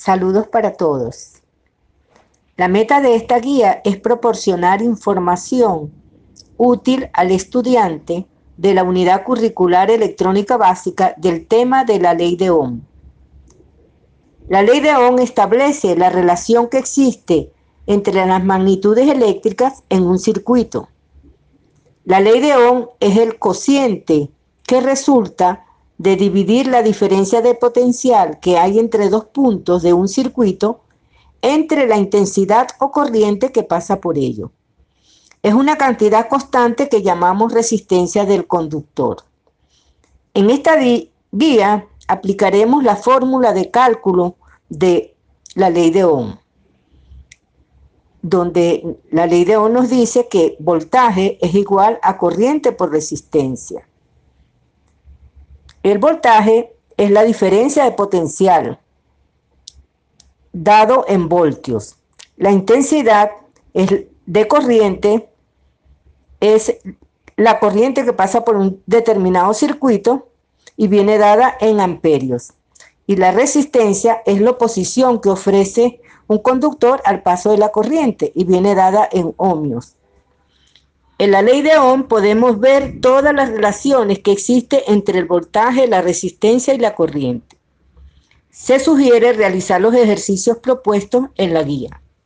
Saludos para todos. La meta de esta guía es proporcionar información útil al estudiante de la unidad curricular electrónica básica del tema de la ley de Ohm. La ley de Ohm establece la relación que existe entre las magnitudes eléctricas en un circuito. La ley de Ohm es el cociente que resulta de dividir la diferencia de potencial que hay entre dos puntos de un circuito entre la intensidad o corriente que pasa por ello. Es una cantidad constante que llamamos resistencia del conductor. En esta guía aplicaremos la fórmula de cálculo de la ley de Ohm, donde la ley de Ohm nos dice que voltaje es igual a corriente por resistencia. El voltaje es la diferencia de potencial dado en voltios. La intensidad es de corriente es la corriente que pasa por un determinado circuito y viene dada en amperios. Y la resistencia es la oposición que ofrece un conductor al paso de la corriente y viene dada en ohmios. En la ley de Ohm podemos ver todas las relaciones que existen entre el voltaje, la resistencia y la corriente. Se sugiere realizar los ejercicios propuestos en la guía.